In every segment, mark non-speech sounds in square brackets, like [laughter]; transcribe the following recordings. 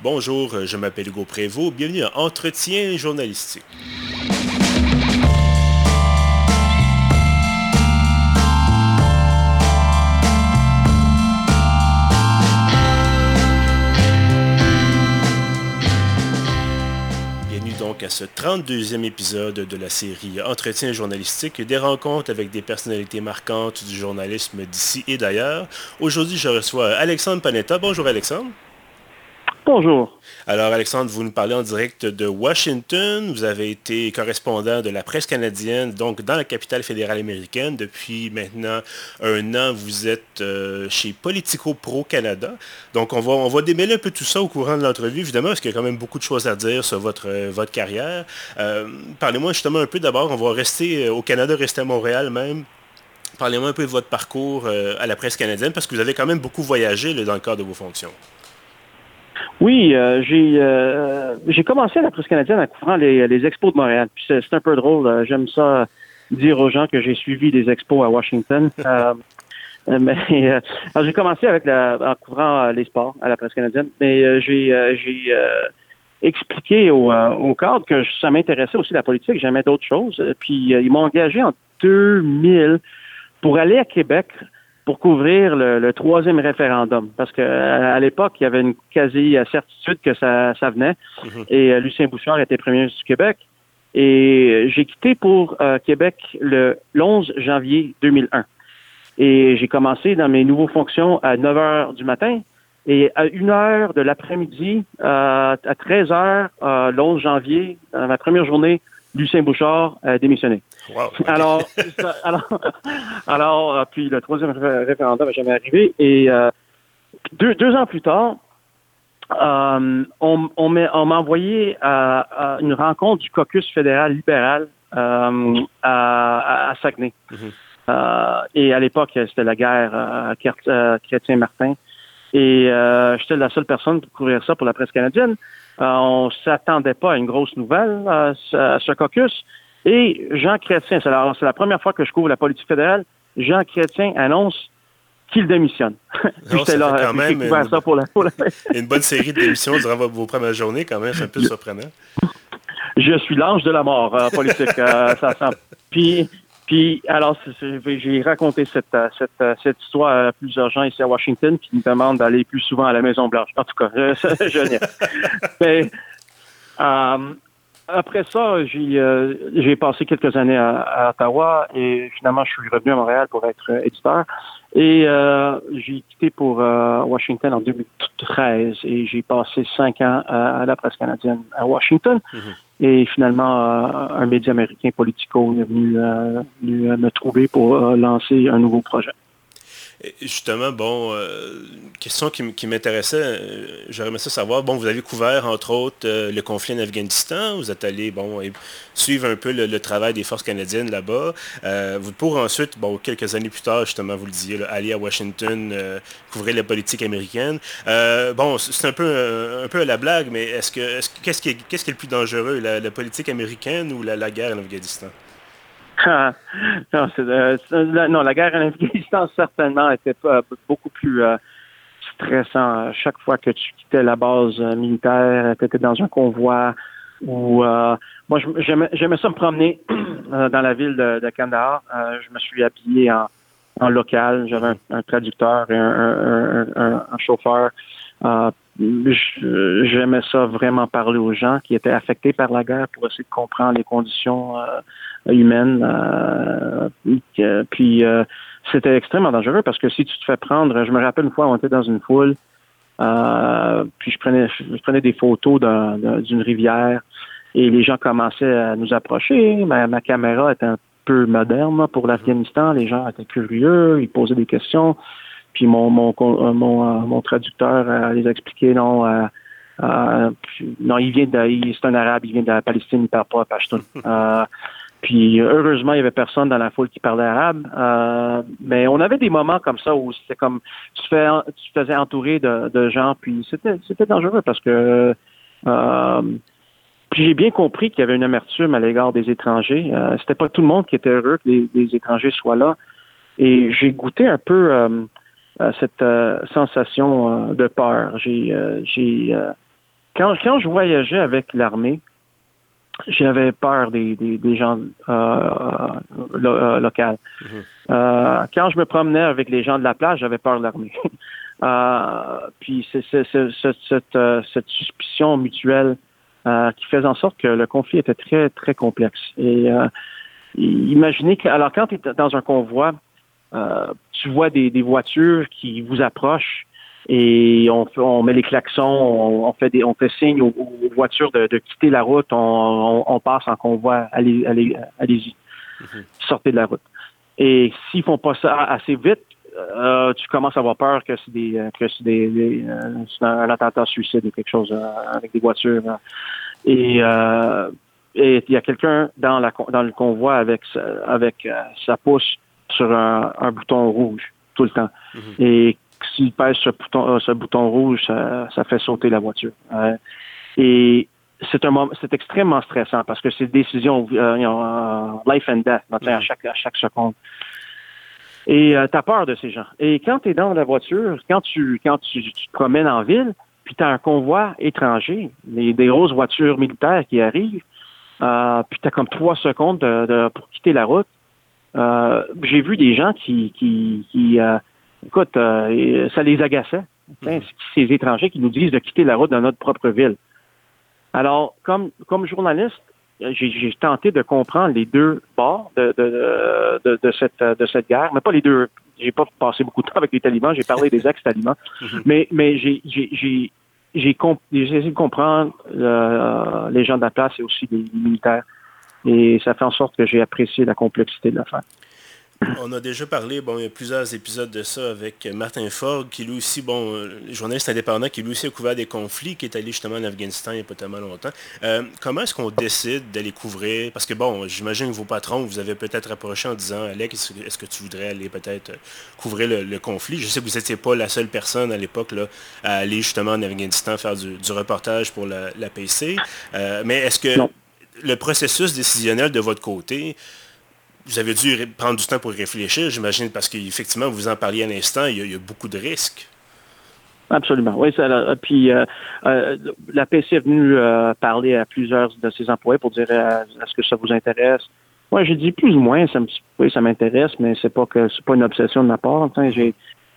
Bonjour, je m'appelle Hugo Prévost. Bienvenue à Entretien journalistique. Bienvenue donc à ce 32e épisode de la série Entretien journalistique, des rencontres avec des personnalités marquantes du journalisme d'ici et d'ailleurs. Aujourd'hui, je reçois Alexandre Panetta. Bonjour Alexandre. Bonjour. Alors, Alexandre, vous nous parlez en direct de Washington. Vous avez été correspondant de la presse canadienne, donc dans la capitale fédérale américaine. Depuis maintenant un an, vous êtes euh, chez Politico Pro Canada. Donc, on va, on va démêler un peu tout ça au courant de l'entrevue, évidemment, parce qu'il y a quand même beaucoup de choses à dire sur votre, euh, votre carrière. Euh, parlez-moi justement un peu d'abord, on va rester au Canada, rester à Montréal même. Parlez-moi un peu de votre parcours à la presse canadienne, parce que vous avez quand même beaucoup voyagé dans le cadre de vos fonctions. Oui, euh, j'ai euh, j'ai commencé à la presse canadienne en couvrant les, les expos de Montréal. Puis c'est un peu drôle. Euh, j'aime ça dire aux gens que j'ai suivi des expos à Washington. [laughs] mais j'ai commencé avec la, en couvrant les sports à la presse canadienne. Mais j'ai j'ai expliqué au, au cadre que ça m'intéressait aussi la politique. J'aimais d'autres choses. Puis ils m'ont engagé en 2000 pour aller à Québec pour couvrir le, troisième référendum. Parce que à, l'époque, il y avait une quasi-certitude que ça, ça venait. Mhm. Et euh, Lucien Bouchard était premier ministre du Québec. Et j'ai quitté pour euh, Québec le 11 janvier 2001. Et j'ai commencé dans mes nouvelles fonctions à 9 heures du matin. Et à 1 heure de l'après-midi, euh, à 13 heures, le 11 janvier, dans ma première journée, Lucien Bouchard a démissionné. [laughs] [laughs] Alors, alors, euh, puis le troisième référendum n'a jamais arrivé. Et euh, deux, deux, ans plus tard, euh, on, on m'a envoyé à, une rencontre du caucus fédéral libéral à, à, Saguenay. Mm-hmm. et à l'époque, c'était la guerre chrétien-martin. Et j'étais la seule personne pour couvrir ça pour la presse canadienne. On ne s'attendait pas à une grosse nouvelle à ce caucus. Et Jean Chrétien, c'est la, la, première fois que je couvre la politique fédérale, Jean Chrétien annonce qu'il démissionne. [laughs] J'étais là, quand même une, ça pour la, [laughs] une bonne série d'émissions durant vos premières journées, quand même, c'est un peu surprenant. Je suis l'ange de la mort politique. Euh, ça sent. Puis, puis, alors, j'ai raconté cette, euh, cette, euh, cette, histoire à plusieurs gens ici à Washington qui me demandent d'aller plus souvent à la Maison-Blanche. En tout cas, je, [laughs] je, [laughs] Mais, euh, après ça, j'ai euh, passé quelques années à, Ottawa et finalement, je suis revenu à Montréal pour être éditeur. Et euh, j'ai quitté pour Washington en 2013 et j'ai passé cinq ans à, la presse canadienne à Washington. Mm-hmm. Et finalement, un média américain, Politico, est venu, venu me trouver pour lancer un nouveau projet. Justement, bon, euh, question qui, m'intéressait, euh, j'aimerais ça savoir, bon, vous avez couvert, entre autres, euh, le conflit en Afghanistan, vous êtes allé, bon, suivre un peu le, travail des forces canadiennes là-bas, vous pour ensuite, bon, quelques années plus tard, justement, vous le disiez, aller à Washington, couvrir la politique américaine. bon, c'est un peu, à la blague, mais est-ce que, qu'est-ce qui, est, le plus dangereux, la, politique américaine ou la guerre en Afghanistan? Non, euh, non, la guerre en Afghanistan, certainement, était beaucoup plus euh, stressant. Chaque fois que tu quittais la base euh, militaire, tu étais dans un convoi où moi, j'aimais ça me promener [clears throat] dans la ville de, de Kandahar. je me suis habillé en, en local. J'avais un, traducteur et un, un, un chauffeur. J'aimais ça vraiment parler aux gens qui étaient affectés par la guerre pour essayer de comprendre les conditions humaine. Euh, puis euh, c'était extrêmement dangereux parce que si tu te fais prendre, je me rappelle une fois, on était dans une foule, euh, puis je prenais, je prenais des photos d'une rivière et les gens commençaient à nous approcher. Ma, caméra était un peu moderne pour l'Afghanistan. Les gens étaient curieux, ils posaient des questions. Puis mon mon mon, traducteur les expliquait non. non, il vient de, c'est un arabe, il vient de la Palestine, il parle pas Pashtun. Puis heureusement, il y avait personne dans la foule qui parlait arabe. Euh, mais on avait des moments comme ça où c'était comme tu, fais, tu faisais entourer de, gens, puis c'était c'était dangereux parce que euh, puis j'ai bien compris qu'il y avait une amertume à l'égard des étrangers. Euh, c'était pas tout le monde qui était heureux que les, étrangers soient là. Et j'ai goûté un peu euh, cette sensation de peur. J'ai j'ai quand, quand je voyageais avec l'armée, j'avais peur des, des, gens euh, euh locaux. Mhm. Euh, quand je me promenais avec les gens de la plage, j'avais peur de l'armée. [laughs] euh, puis c'est cette, euh, cette, suspicion mutuelle qui faisait en sorte que le conflit était très, très complexe. Et imaginez que, alors quand tu es dans un convoi, tu vois des, des voitures qui vous approchent et on, on met les klaxons, on, fait des, on fait signe aux, voitures de, quitter la route, on, passe en convoi, allez, allez, allez-y, mhm. sortez de la route. Et s'ils font pas ça assez vite, euh, tu commences à avoir peur que c'est des que c'est des, euh, un, attentat suicide ou quelque chose euh, avec des voitures. Et et il y a quelqu'un dans la dans le convoi avec avec sa pouce sur un, bouton rouge tout le temps. Mhm. Et s'il pèse ce bouton, euh, ce bouton rouge, ça, fait sauter la voiture. et c'est un c'est extrêmement stressant parce que c'est une décision euh, life and death à chaque à chaque seconde. Et euh, tu as peur de ces gens. Et quand tu es dans la voiture, quand tu quand tu, te promènes en ville, puis tu as un convoi étranger, les, des grosses voitures militaires qui arrivent, puis tu as comme trois secondes pour quitter la route. J'ai vu des gens qui, qui, qui écoute, euh, ça les agaçait. Mhm. Ces étrangers qui nous disent de quitter la route dans notre propre ville. Alors, comme, comme journaliste, j'ai tenté de comprendre les deux bords de, de, de, cette, de cette guerre, mais pas les deux. J'ai pas passé beaucoup de temps avec les talibans, j'ai parlé des [laughs] ex-talibans, mhm. mais, mais j'ai j'ai essayé de comprendre euh, les gens de la place et aussi les militaires. Et ça fait en sorte que j'ai apprécié la complexité de l'affaire. On a déjà parlé, bon, il y a plusieurs épisodes de ça avec Martin Fogg, qui lui aussi, bon, euh, journaliste indépendant, qui lui aussi a couvert des conflits, qui est allé justement en Afghanistan il n'y a pas tellement longtemps. Euh, comment est-ce qu'on décide d'aller couvrir? Parce que bon, j'imagine que vos patrons vous avez peut-être approché en disant, Alex, est-ce que tu voudrais aller peut-être couvrir le, conflit? Je sais que vous n'étiez pas la seule personne à l'époque à aller justement en Afghanistan faire du, reportage pour la, PC. Euh, mais est-ce que le processus décisionnel de votre côté, vous avez dû prendre du temps pour réfléchir, j'imagine, parce qu'effectivement, vous en parliez à l'instant, il, y a beaucoup de risques. Absolument. Oui, ça, puis euh, euh, la PC est venue euh, parler à plusieurs de ses employés pour dire est-ce que ça vous intéresse? Moi, j'ai dit plus ou moins, ça, oui, ça m'intéresse, mais c'est pas que c'est pas une obsession de ma part.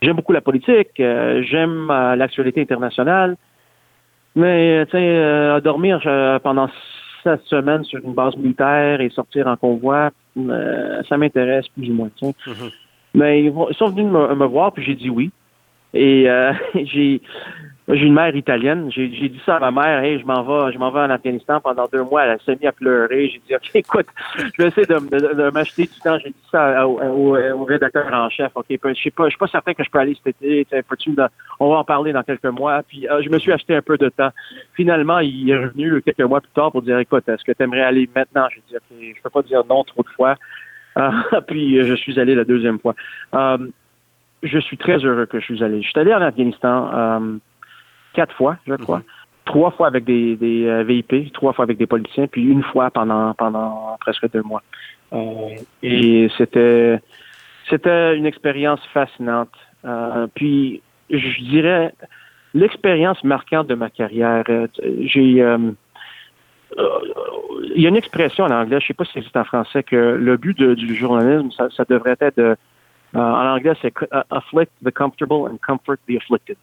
j'aime beaucoup la politique, j'aime l'actualité internationale, mais tu sais, dormir pendant cette semaine sur une base militaire et sortir en convoi, euh, ça m'intéresse plus ou moins. Mm-hmm. Mais ils, sont venus me, voir, puis j'ai dit oui. Et euh, [laughs] j'ai j'ai une mère italienne. J'ai dit ça à ma mère, hey, je m'en vais, je m'en vais en Afghanistan pendant deux mois. Elle s'est mise à pleurer. J'ai dit, OK, [laughs] écoute, je vais essayer de, m'acheter du temps. J'ai dit ça au, rédacteur en chef. OK, je sais pas, je suis pas certain que je peux aller cet été. On va en parler dans quelques mois. Puis euh, je me suis acheté un peu de temps. Finalement, il est revenu quelques mois plus tard pour dire, écoute, est-ce que tu aimerais aller maintenant? J'ai dit, OK, je peux pas dire non trop de fois. [laughs] puis je suis allé la deuxième fois. Euh, je suis très heureux que je suis allé. Je suis allé en Afghanistan. Euh, quatre fois, je crois. Mhm. Trois fois avec des, des euh, VIP, trois fois avec des politiciens, puis une fois pendant pendant presque deux mois. Euh, et c'était c'était une expérience fascinante. Euh, puis je dirais l'expérience marquante de ma carrière. J'ai il y a une expression en anglais, je ne sais pas si c'est en français, que le but du journalisme, ça, devrait être de, en anglais, c'est afflict the comfortable and comfort the afflicted.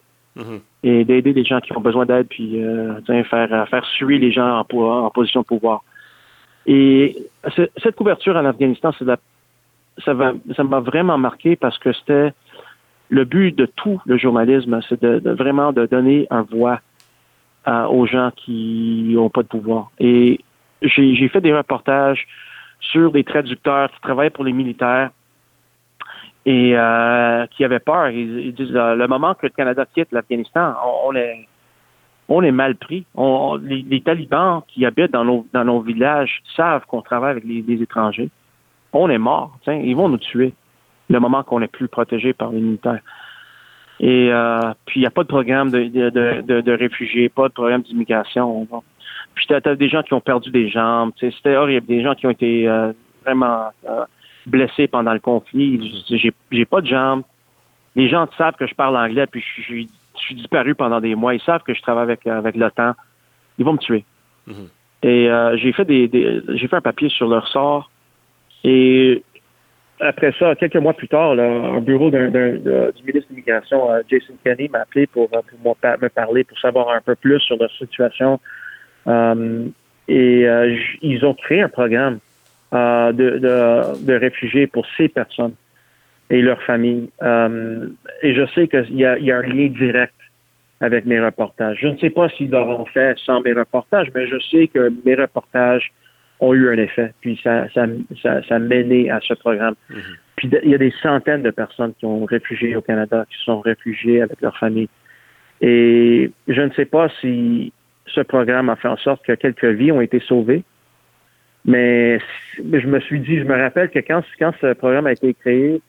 Et d'aider les gens qui ont besoin d'aide, puis euh, faire, faire suer les gens en, en position de pouvoir. Et cette couverture en Afghanistan, ça m'a vraiment marqué parce que c'était le but de tout le journalisme, c'est de, vraiment de donner un voix aux gens qui n'ont pas de pouvoir. Et j'ai fait des reportages sur des traducteurs qui travaillent pour les militaires et euh, qui avaient peur. Ils, disent euh, le moment que le Canada quitte l'Afghanistan, on, est mal pris. les, talibans qui habitent dans nos, dans nos villages savent qu'on travaille avec les, étrangers. On est mort. Ils vont nous tuer le moment qu'on n'est plus protégé par les militaires. Et euh, puis, il n'y a pas de programme de, réfugiés, pas de programme d'immigration. Puis, tu des gens qui ont perdu des jambes. C'était horrible. Des gens qui ont été vraiment blessé pendant le conflit. J'ai, j'ai pas de jambes. Les gens savent que je parle anglais, puis je, suis disparu pendant des mois. Ils savent que je travaille avec, avec l'OTAN. ils vont me tuer. Mhm. Et euh, j'ai fait des, j'ai fait un papier sur leur sort. Et après ça, quelques mois plus tard, un bureau d'un, du ministre de l'Immigration, euh, Jason Kenney, m'a appelé pour, euh, pour me parler, pour savoir un peu plus sur leur situation. et ils ont créé un programme de, de, de, réfugiés pour ces personnes et leurs familles. et je sais qu'il y a, y a un lien direct avec mes reportages. Je ne sais pas s'ils l'auront fait sans mes reportages, mais je sais que mes reportages ont eu un effet, puis ça, ça, ça, ça a mené à ce programme. Mhm. Puis il y a des centaines de personnes qui ont réfugié au Canada, qui sont réfugiées avec leur famille. Et je ne sais pas si ce programme a fait en sorte que quelques vies ont été sauvées, mais je me suis dit, je me rappelle que quand, quand ce programme a été créé,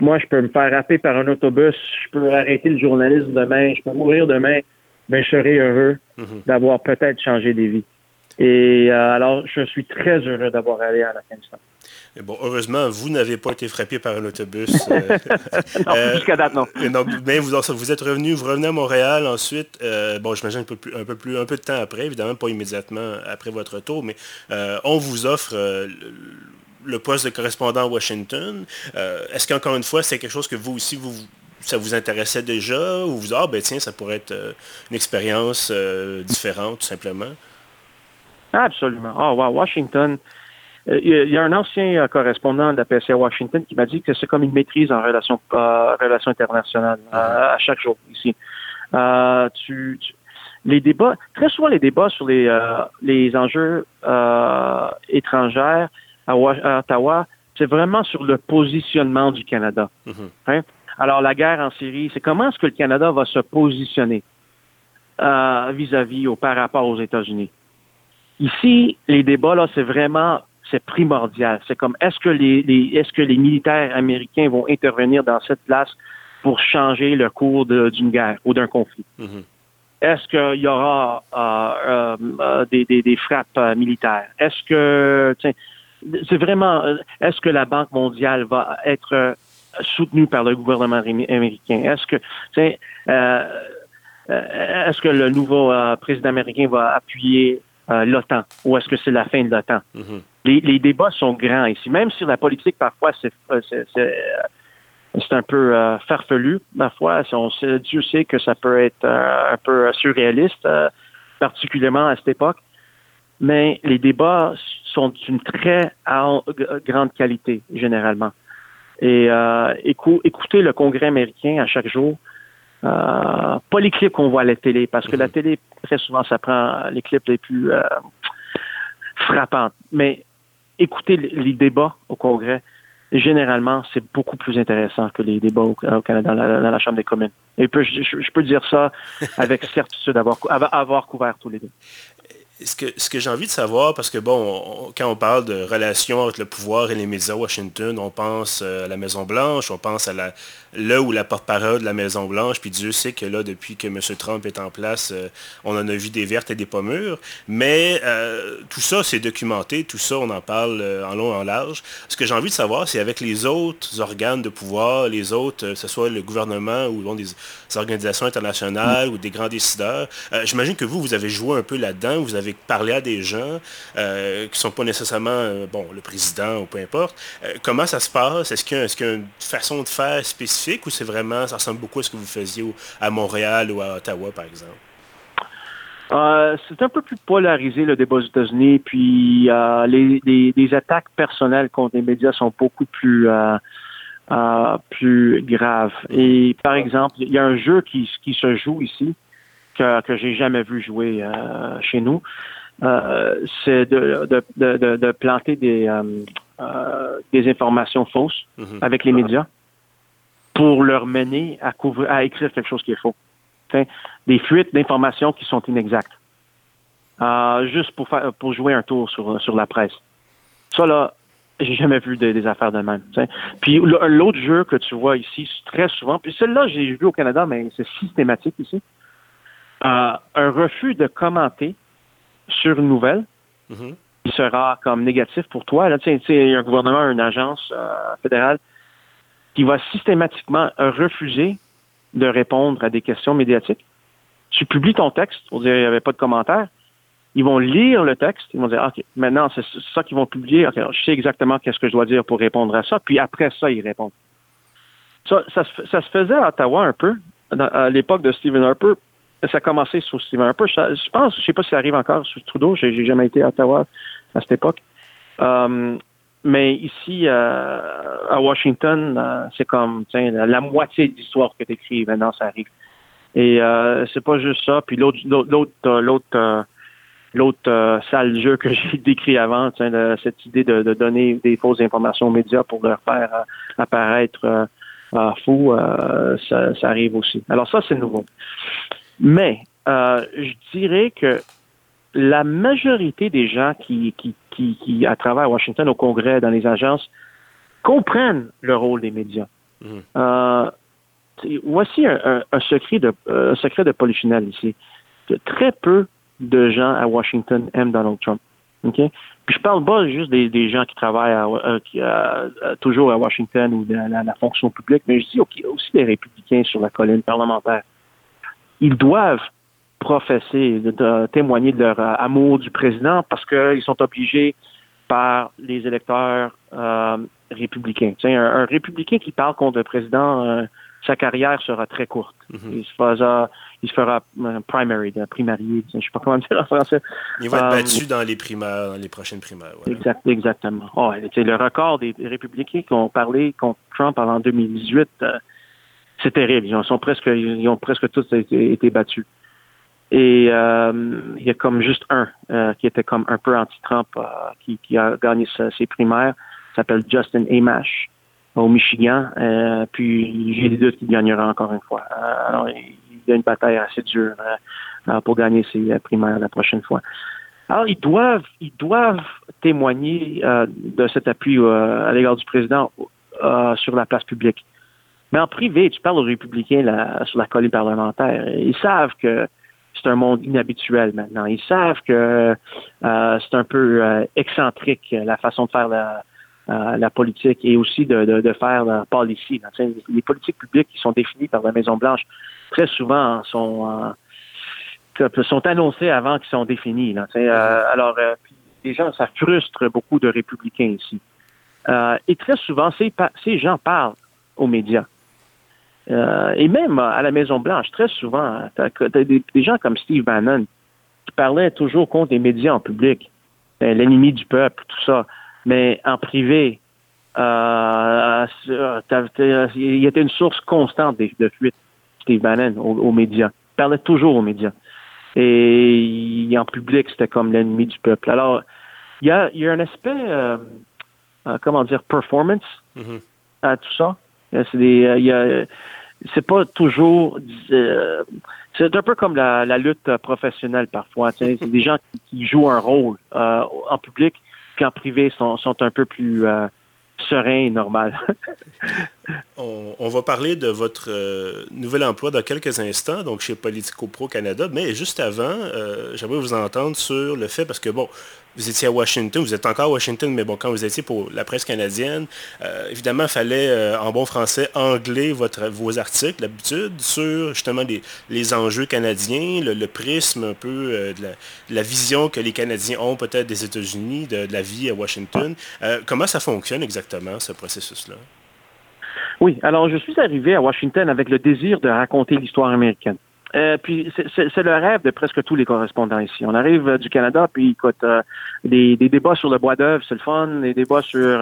moi, je peux me faire rapper par un autobus, je peux arrêter le journalisme demain, je peux mourir demain, mais je serai heureux mhm. d'avoir peut-être changé des vies. Et euh, alors, je suis très heureux d'avoir allé à l'Afghanistan. Bon, heureusement, vous n'avez pas été frappé par un autobus. [laughs] Euh, non, euh, jusqu'à date, non. mais vous, vous, êtes revenu, vous revenez à Montréal ensuite. bon, j'imagine un peu, plus, un, peu plus, un peu de temps après, évidemment, pas immédiatement après votre retour, mais on vous offre le poste de correspondant à Washington. Est-ce qu'encore une fois, c'est quelque chose que vous aussi, vous, ça vous intéressait déjà ou vous ah ben tiens, ça pourrait être une expérience différente, tout simplement? Absolument. Ah, wow, Washington. Euh, il y a un ancien euh, correspondant de la PSA Washington qui m'a dit que c'est comme une maîtrise en relations euh, relations internationales à chaque jour ici. tu, les débats, très souvent les débats sur les, les enjeux étrangers à, Ottawa, c'est vraiment sur le positionnement du Canada. Mm-hmm. Hein? Alors la guerre en Syrie, c'est comment est-ce que le Canada va se positionner vis-à-vis ou par rapport aux États-Unis? Ici, les débats, là, c'est vraiment, c'est primordial. C'est comme, est-ce que les, est-ce que les militaires américains vont intervenir dans cette place pour changer le cours d'une guerre ou d'un conflit? Mm-hmm. Est-ce qu'il y aura euh, euh, des, des, frappes euh, militaires? Est-ce que, c'est vraiment, est-ce que la Banque mondiale va être soutenue par le gouvernement américain? Est-ce que, est-ce que le nouveau président américain va appuyer euh, l'OTAN ou est-ce que c'est la fin de l'OTAN? Mhm. les, débats sont grands ici. Même si la politique, parfois, c'est, euh, euh, un peu farfelu, parfois, on Dieu sait que ça peut être un peu surréaliste, particulièrement à cette époque. Mais les débats sont d'une très grande qualité, généralement. Et écouter le Congrès américain à chaque jour, euh, pas les clips qu'on voit à la télé, parce que la télé, très souvent, ça prend les clips les plus euh, frappants. Mais écouter les débats au Congrès, généralement, c'est beaucoup plus intéressant que les débats au, Canada dans la, Chambre des communes. Et je, peux dire ça avec [laughs] certitude, d'avoir avoir couvert tous les deux ce que, ce que j'ai envie de savoir, parce que bon, quand on parle de relations entre le pouvoir et les médias à Washington, on pense euh, à la Maison-Blanche, on pense à la, là où la porte-parole de la Maison-Blanche, puis Dieu sait que là, depuis que M. Trump est en place, euh, on en a vu des vertes et des pommures. Mais euh, tout ça, c'est documenté, tout ça, on en parle en long et en large. Ce que j'ai envie de savoir, c'est avec les autres organes de pouvoir, les autres, que ce soit le gouvernement ou des, organisations internationales ou des grands décideurs, j'imagine que vous, vous avez joué un peu là-dedans, vous avez parlé à des gens euh, qui ne sont pas nécessairement, euh, bon, le président ou peu importe. Euh, comment ça se passe? Est-ce qu'il y, a une façon de faire spécifique ou c'est vraiment, ça ressemble beaucoup à ce que vous faisiez à Montréal ou à Ottawa, par exemple? c'est un peu plus polarisé le débat aux États-Unis, puis les, attaques personnelles contre les médias sont beaucoup plus plus graves. Et par exemple, il y a un jeu qui, qui se joue ici que, que j'ai jamais vu jouer euh, chez nous. Euh, c'est de, de, de, de, planter des, euh, des informations fausses mhm. avec les médias pour leur mener à, couvrir, à écrire quelque chose qui est faux. des fuites d'informations qui sont inexactes. juste pour, faire, pour jouer un tour sur, sur la presse. Ça, là, j'ai jamais vu des, affaires de même. Puis l'autre jeu que tu vois ici, très souvent, puis celle-là, j'ai vu au Canada, mais c'est systématique ici un refus de commenter sur une nouvelle mm-hmm. qui sera comme négatif pour toi. Là, tu sais, un gouvernement, une agence euh, fédérale qui va systématiquement refuser de répondre à des questions médiatiques. Tu publies ton texte pour dire qu'il n'y avait pas de commentaire, ils vont lire le texte, ils vont dire, OK, maintenant, c'est ça qu'ils vont publier, OK, je sais exactement qu'est-ce que je dois dire pour répondre à ça, puis après ça, ils répondent. Ça, ça, se faisait à Ottawa un peu, à l'époque de Stephen Harper, ça a commencé sous Stephen Harper. Je, pense, je sais pas si ça arrive encore sous Trudeau, j'ai jamais été à Ottawa à cette époque. Euh, mais ici, euh, à Washington, euh, c'est comme la, la, moitié de l'histoire que tu écris, maintenant ça arrive. Et c'est pas juste ça. Puis l'autre l'autre l'autre l'autre sale jeu que [laughs] j'ai décrit avant, cette idée de, donner des fausses informations aux médias pour leur faire apparaître fou, ça, ça, arrive aussi. Alors ça, c'est nouveau. Mais je dirais que la majorité des gens qui, qui, qui, qui, à travers Washington, au Congrès, dans les agences, comprennent le rôle des médias. Mhm. Euh, voici un, un, secret de, un secret de polichinelle ici. Très peu de gens à Washington aiment Donald Trump. OK? Puis je parle pas juste des, des gens qui travaillent à, euh, qui, euh, toujours à Washington ou la, la, fonction publique, mais je dis aussi des républicains sur la colline parlementaire. Ils doivent professer, de, témoigner de leur euh, amour du président parce qu'ils sont obligés par les électeurs euh, républicains. Un, républicain qui parle contre le président, euh, sa carrière sera très courte. Mm-hmm. Il se fera, il se fera primary, primarié, je ne sais pas comment dire en français. Il va être battu dans les primaires, dans les prochaines primaires. Exact, exactement. Oh, le record des républicains qui ont parlé contre Trump avant 2018, c'est terrible. Ils, sont presque, ils ont presque tous été battus. Et euh, il y a comme juste un euh, qui était comme un peu anti-Trump euh, qui, qui, a gagné ses primaires. s'appelle Justin Amash au Michigan. puis j'ai des doutes qu'il gagnera encore une fois. alors il y a une bataille assez dure pour gagner ses primaires la prochaine fois. Alors ils doivent ils doivent témoigner de cet appui à l'égard du président sur la place publique. Mais en privé, tu parles aux républicains là, sur la colline parlementaire. Ils savent que c'est un monde inhabituel maintenant. Ils savent que euh, c'est un peu euh, excentrique la façon de faire la, euh, la politique et aussi de, de, de faire la policy. Les politiques publiques qui sont définies par la Maison Blanche très souvent sont sont annoncées avant qu'ils sont définies. alors, les gens, ça frustre beaucoup de républicains ici. et très souvent, ces, ces gens parlent aux médias. Euh, et même à la Maison-Blanche, très souvent, tu as, des, gens comme Steve Bannon qui parlaient toujours contre les médias en public, ben, l'ennemi du peuple, tout ça. Mais en privé, euh, il était une source constante de, de fuite, Steve Bannon, aux, médias. Il parlait toujours aux médias. Et en public, c'était comme l'ennemi du peuple. Alors, il y a, y a un aspect, euh, euh comment dire, performance mm-hmm. à tout ça. Y a, c'est pas toujours. Euh, c'est un peu comme la, lutte professionnelle parfois. C'est des gens qui, jouent un rôle euh, en public, puis en privé sont, sont un peu plus euh, sereins et normal. [laughs] on, va parler de votre nouvel emploi dans quelques instants, donc chez Politico Pro Canada, mais juste avant, j'aimerais vous entendre sur le fait, parce que bon, vous étiez à Washington, vous êtes encore à Washington, mais bon, quand vous étiez pour la presse canadienne, euh, évidemment, il fallait, euh, en bon français, angler votre, vos articles, d'habitude, sur justement les, les enjeux canadiens, le, prisme un peu euh, de, la, vision que les Canadiens ont peut-être des États-Unis, de, de, la vie à Washington. comment ça fonctionne exactement, ce processus-là? Oui, alors je suis arrivé à Washington avec le désir de raconter l'histoire américaine. Euh, puis c'est le rêve de presque tous les correspondants ici. On arrive euh, du Canada, puis écoute, euh, des, débats sur le bois d'œuvre, c'est le fun, des débats sur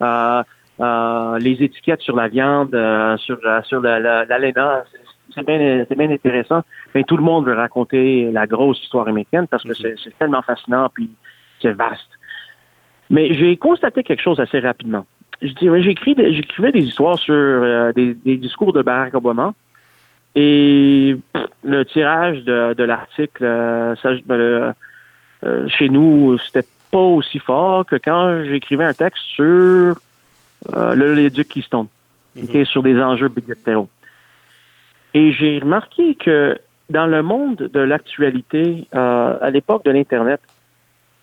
les étiquettes sur la viande, sur sur l'ALENA, c'est bien, bien intéressant. Mais tout le monde veut raconter la grosse histoire américaine parce que mm-hmm. c'est tellement fascinant, puis c'est vaste. Mais j'ai constaté quelque chose assez rapidement. Je j'écrivais des histoires sur des, des discours de Barack Obama, et le tirage de, de l'article, euh, ben, euh, chez nous, c'était pas aussi fort que quand j'écrivais un texte sur euh, le l'éduc Keystone, mm sur des enjeux budgétaires. Et j'ai remarqué que dans le monde de l'actualité, à l'époque de l'Internet,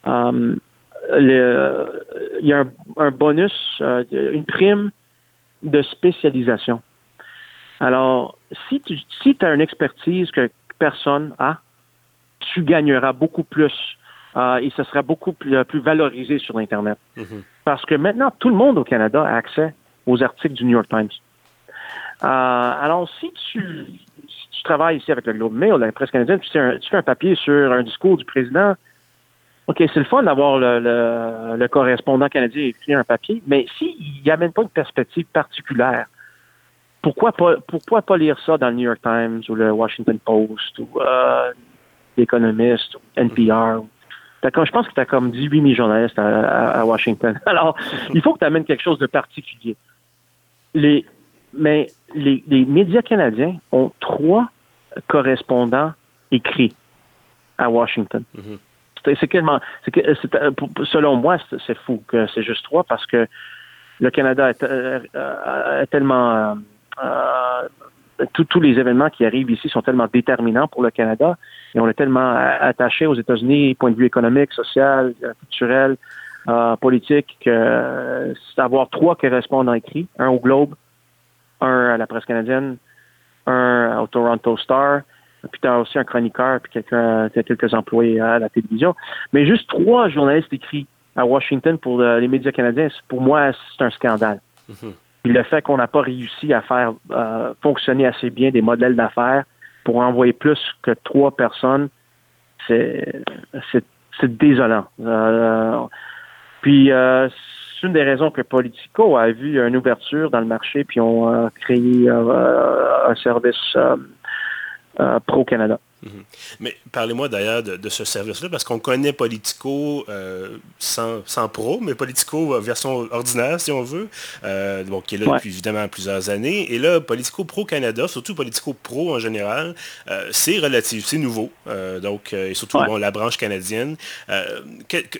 il y a un, un bonus, une prime de spécialisation. Alors, si tu si as une expertise que personne a, tu gagneras beaucoup plus euh, et ce sera beaucoup plus, valorisé sur Internet. Mm-hmm. Parce que maintenant, tout le monde au Canada a accès aux articles du New York Times. Euh, alors, si tu, tu travailles ici avec le Globe Mail, la presse canadienne, tu, tu fais un papier sur un discours du président, OK, c'est le fun d'avoir le, correspondant canadien écrit un papier, mais s'il n'amène pas une perspective particulière, pourquoi pas, pourquoi pas lire ça dans le New York Times ou le Washington Post ou euh, l'Economist ou NPR? je pense que tu as comme 18 000 journalistes à, Washington. [laughs] Alors, il faut que tu amènes quelque chose de particulier. Les, mais les, médias canadiens ont trois correspondants écrits à Washington. Mm-hmm c'est quellement, euh, selon moi, c'est fou que c'est juste trois parce que le Canada est, euh, tellement, euh, tous les événements qui arrivent ici sont tellement déterminants pour le Canada et on est tellement attaché aux États-Unis, point de vue économique, social, culturel, politique, que avoir trois correspondants écrits, un au Globe, un à la presse canadienne, un au Toronto Star, puis tu as aussi un chroniqueur, puis quelqu'un, quelques employés à la télévision. Mais juste trois journalistes écrits à Washington pour les médias canadiens, pour moi, c'est un scandale. Le fait qu'on n'a pas réussi à faire euh, fonctionner assez bien des modèles d'affaires pour envoyer plus que trois personnes, c'est, désolant. Euh, puis euh, c'est une des raisons que Politico a vu une ouverture dans le marché, puis ont créé un service euh, Mhm. Mais parlez-moi d'ailleurs de, ce service-là, parce qu'on connaît Politico euh, sans, pro, mais Politico euh, version ordinaire, si on veut, euh, qui est là depuis évidemment plusieurs années. Et là, Politico Pro Canada, surtout Politico Pro en général, c'est relatif, c'est nouveau. donc, et surtout la branche canadienne.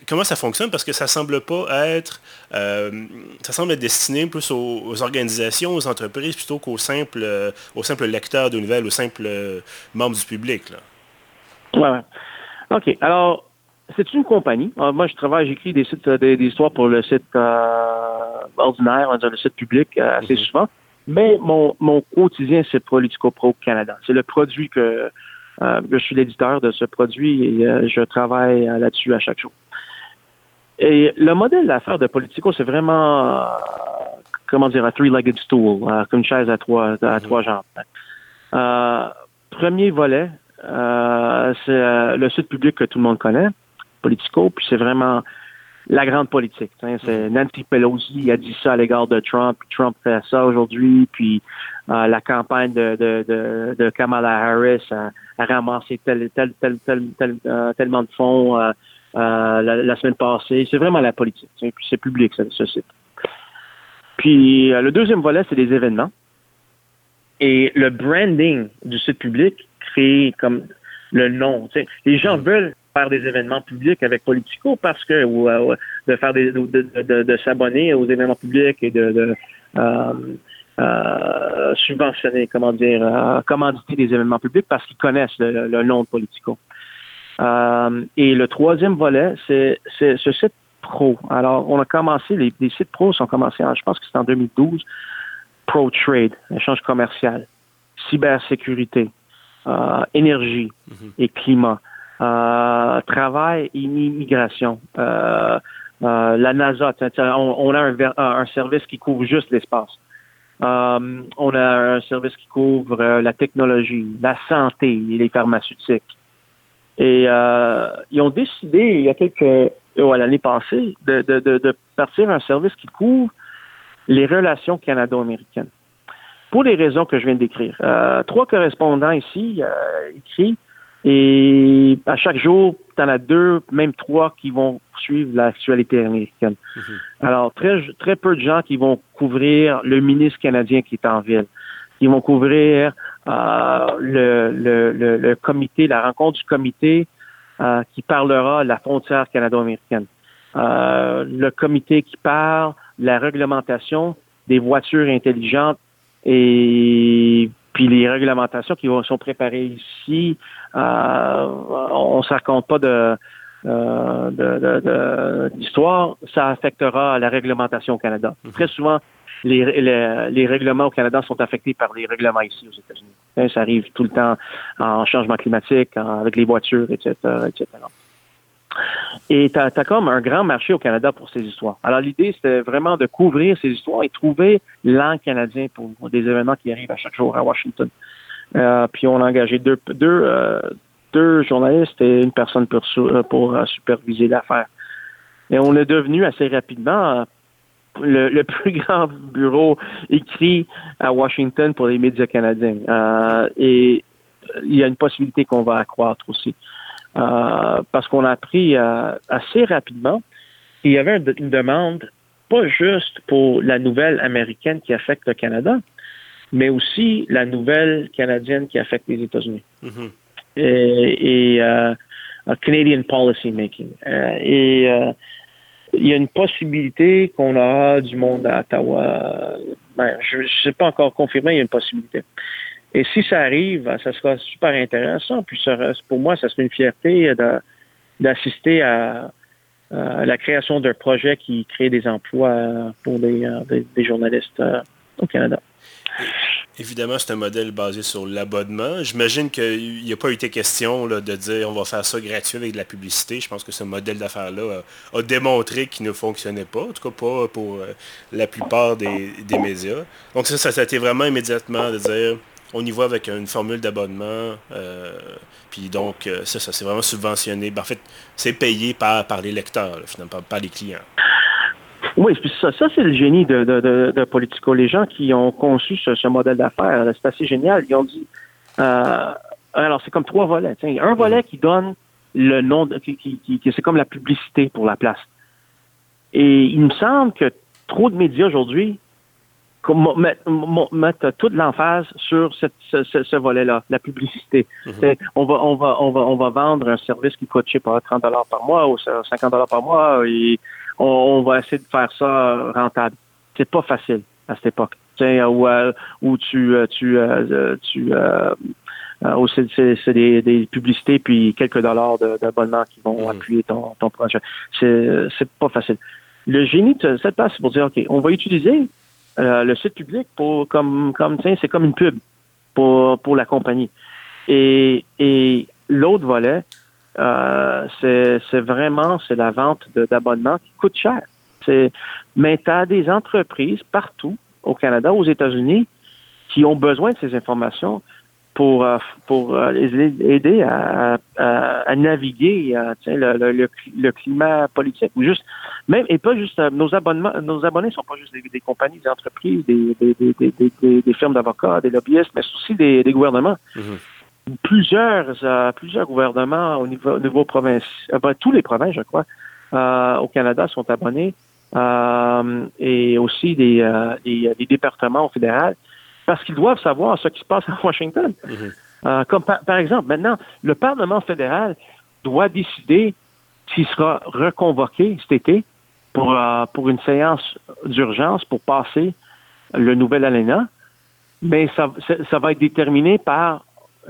comment ça fonctionne? Parce que ça semble pas être. ça semble être destiné plus aux, organisations, aux entreprises, plutôt qu'aux simples, aux simples lecteurs de nouvelles, aux simples membres du public. Ouais, ouais. OK. Alors, c'est une compagnie. Ah, moi, je travaille, j'écris des sites, des, histoires pour le site euh, ordinaire, on le site public euh, assez mhm. souvent. Mais mon, mon quotidien, c'est Politico Pro Canada. C'est le produit que euh, je suis l'éditeur de ce produit et je travaille là-dessus à chaque jour. Et le modèle d'affaires de Politico, c'est vraiment, comment dire, un three-legged stool, comme une chaise à trois, à mhm. trois jambes. premier volet, euh, c'est euh, le site public que tout le monde connaît, Politico, puis c'est vraiment la grande politique. C'est mm-hmm. Nancy Pelosi a dit ça à l'égard de Trump, puis Trump fait ça aujourd'hui, puis euh, la campagne de, de, de, Kamala Harris a, ramassé tel, tel, tel, tel, tellement de fonds la, semaine passée. C'est vraiment la politique. Puis c'est public, ce site. Puis le deuxième volet, c'est les événements. Et le branding du site public créer comme le nom. Les gens mm. veulent faire des événements publics avec Politico parce que ou, euh, de faire des de, de, s'abonner aux événements publics et de, euh, euh, subventionner, comment dire, commanditer des événements publics parce qu'ils connaissent le, nom de Politico. et le troisième volet, c'est ce site pro. Alors, on a commencé, les, les sites pro sont commencés, je pense que c'est en 2012, Pro Trade, échange commercial, cybersécurité, euh, énergie mhm. et climat, euh, travail et immigration. Euh, la NASA, on, a un, service qui couvre juste l'espace. on a un service qui couvre la technologie, la santé et les pharmaceutiques. Et ils ont décidé, il y a quelques l'année passée, de, de, de, partir un service qui couvre les relations canado-américaines pour les raisons que je viens de décrire. Euh, trois correspondants ici euh, écrits et à chaque jour, tu en as deux, même trois qui vont suivre l'actualité américaine. Mhm. Alors, très, très peu de gens qui vont couvrir le ministre canadien qui est en ville, qui vont couvrir euh, le, le, le, comité, la rencontre du comité euh, qui parlera de la frontière canado-américaine. Euh, le comité qui parle de la réglementation des voitures intelligentes et puis les réglementations qui sont préparées ici, euh, on ne se raconte pas de euh, d'histoire, ça affectera la réglementation au Canada. Mhm. Très souvent, les, règlements au Canada sont affectés par les règlements ici aux États-Unis. Ça arrive tout le temps en changement climatique, avec les voitures, etc., etc. Et tu as, comme un grand marché au Canada pour ces histoires. Alors l'idée, c'était vraiment de couvrir ces histoires et trouver l'an canadien pour des événements qui arrivent à chaque jour à Washington. Euh, puis on a engagé deux, deux, euh, deux journalistes et une personne pour, pour euh, superviser l'affaire. Et on est devenu assez rapidement le, [laughs] plus grand bureau écrit à Washington pour les médias canadiens. Et il y a une possibilité qu'on va accroître aussi. Euh, parce qu'on a appris euh, assez rapidement qu'il y avait une demande pas juste pour la nouvelle américaine qui affecte le Canada, mais aussi la nouvelle canadienne qui affecte les États-Unis. Mm-hmm. Et, et euh, Canadian policy making. et il y a une possibilité qu'on aura du monde à Ottawa. Ben, je ne sais pas encore confirmé, il y a une possibilité. Et si ça arrive, ça sera super intéressant. Puis pour moi, ça serait une fierté d'assister à, la création d'un projet qui crée des emplois pour des, des journalistes euh, au Canada. Évidemment, c'est un modèle basé sur l'abonnement. J'imagine qu'il n'y a pas été question de dire on va faire ça gratuit avec de la publicité. Je pense que ce modèle d'affaires-là a, démontré qu'il ne fonctionnait pas, en tout cas pas pour euh, la plupart des, médias. Donc ça, ça, a été vraiment immédiatement de dire on y va avec une formule d'abonnement. Euh, puis donc, euh, ça, ça c'est vraiment subventionné. Ben, en fait, c'est payé par, les lecteurs, finalement, par, les clients. Oui, ça, ça c'est le génie de, de, de, Politico. Les gens qui ont conçu ce, modèle d'affaires, c'est assez génial. Ils ont dit, euh, alors c'est comme trois volets. Un volet qui donne le nom, de, c'est comme la publicité pour la place. Et il me semble que trop de médias aujourd'hui mettre, toute l'emphase sur cette, ce, ce, volet-là, la publicité. Mhm. On va, on va, on va, on va vendre un service qui coûte, je sais pas, 30 dollars par mois ou 50 dollars par mois et on, va essayer de faire ça rentable. C'est pas facile à cette époque. Où, euh, où tu, euh, tu, euh, tu euh, c'est des, des, publicités puis quelques dollars d'abonnement qui vont mhm. appuyer ton, ton projet. C'est pas facile. Le génie de cette place, c'est pour dire, OK, on va utiliser euh, le site public pour comme comme tiens, c'est comme une pub pour pour la compagnie. Et et l'autre volet, euh, c'est vraiment c'est la vente d'abonnements qui coûte cher. Mais tu as des entreprises partout au Canada, aux États-Unis qui ont besoin de ces informations pour euh, pour euh, les aider à, à, naviguer euh, le, le, climat politique. Ou juste même et pas juste nos abonnements nos abonnés sont pas juste des, compagnies des entreprises des des, des, des, firmes d'avocats des lobbyistes mais aussi des, gouvernements. Mm-hmm. plusieurs plusieurs gouvernements au niveau au niveau province ben, tous les provinces je crois au Canada sont abonnés et aussi des, des, départements au fédéral parce qu'ils doivent savoir ce qui se passe à [laughs] Washington. Mhm. Euh, comme par, exemple, maintenant, le Parlement fédéral doit décider s'il sera reconvoqué cet été pour, euh, pour une séance d'urgence pour passer le nouvel ALENA, mais ça, ça va être déterminé par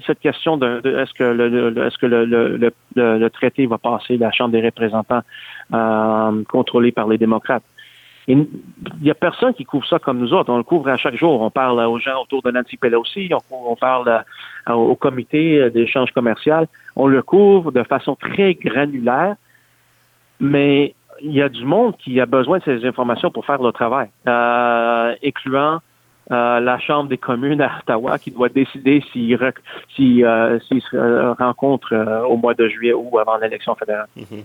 cette question de, est-ce que le, est-ce que le, le, le, traité va passer la Chambre des représentants euh, contrôlée par les démocrates. Il n'y a personne qui couvre ça comme nous autres. On le couvre à chaque jour. On parle aux gens autour de Nancy Pelosi, on, parle au comité d'échange commercial. On le couvre de façon très granulaire, mais il y a du monde qui a besoin de ces informations pour faire le travail, euh, incluant euh, la Chambre des communes à Ottawa qui doit décider s'il si, euh, se rencontre euh, au mois de juillet ou avant l'élection fédérale. Mm-hmm.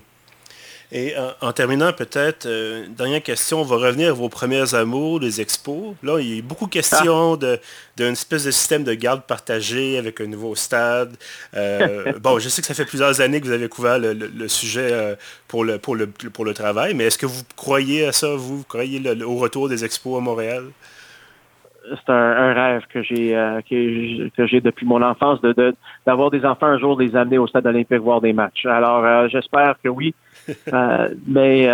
Et en, terminant, peut-être, euh, dernière question, on va revenir à vos premiers amours, les expos. Là, il y a beaucoup de questions ah. d'une espèce de système de garde partagé avec un nouveau stade. Euh, bon, je sais que ça fait plusieurs années que vous avez couvert le, sujet euh, pour, le, pour, le, pour le travail, mais est-ce que vous croyez à ça, vous, vous croyez au retour des expos à Montréal? c'est un, rêve que j'ai euh, que, j'ai depuis mon enfance de d'avoir des enfants un jour les amener au stade olympique voir des matchs. Alors euh, j'espère que oui, euh, mais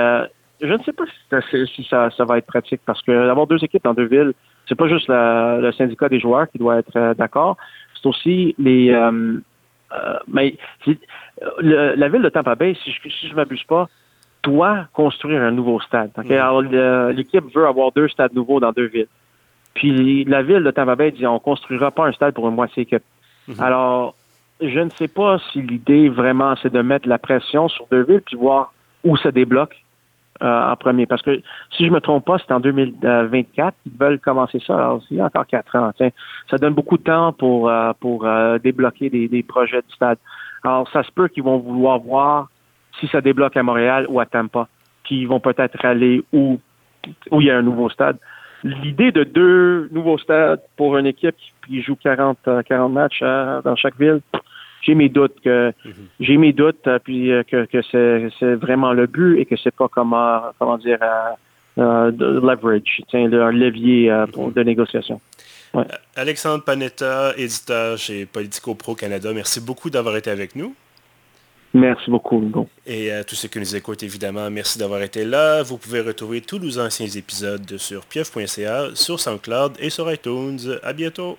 je ne sais pas si, ça, ça, va être pratique parce que d'avoir deux équipes dans deux villes, c'est pas juste le syndicat des joueurs qui doit être d'accord, c'est aussi les mais la ville de Tampa Bay, si je si je m'abuse pas, doit construire un nouveau stade. Alors, l'équipe veut avoir deux stades nouveaux dans deux villes. Puis la ville de Tampa Bay dit on construira pas un stade pour une moitié équipe. Mhm. Alors, je ne sais pas si l'idée vraiment c'est de mettre la pression sur deux villes puis voir où ça débloque euh, en premier. Parce que si je me trompe pas, c'est en 2024 qu'ils veulent commencer ça. Alors, il y a encore quatre ans. Ça donne beaucoup de temps pour, euh, pour euh, débloquer des, des, projets de stade. Alors, ça se peut qu'ils vont vouloir voir si ça débloque à Montréal ou à Tampa. Puis ils vont peut-être aller où, où il y a un nouveau stade l'idée de deux nouveaux stades pour une équipe qui joue 40, 40 euh, matchs euh, dans chaque ville, j'ai mes doutes que mhm. j'ai mes doutes euh, puis que, que c'est vraiment le but et que c'est pas comment comment dire de leverage, un levier pour, de négociation. Alexandre Panetta, éditeur chez Politico Pro Canada, merci beaucoup d'avoir été avec nous. Merci beaucoup, Hugo. Et à tous ceux qui nous écoutent, évidemment, merci d'avoir été là. Vous pouvez retrouver tous nos anciens épisodes sur pieuf.ca, sur SoundCloud et sur iTunes. À bientôt.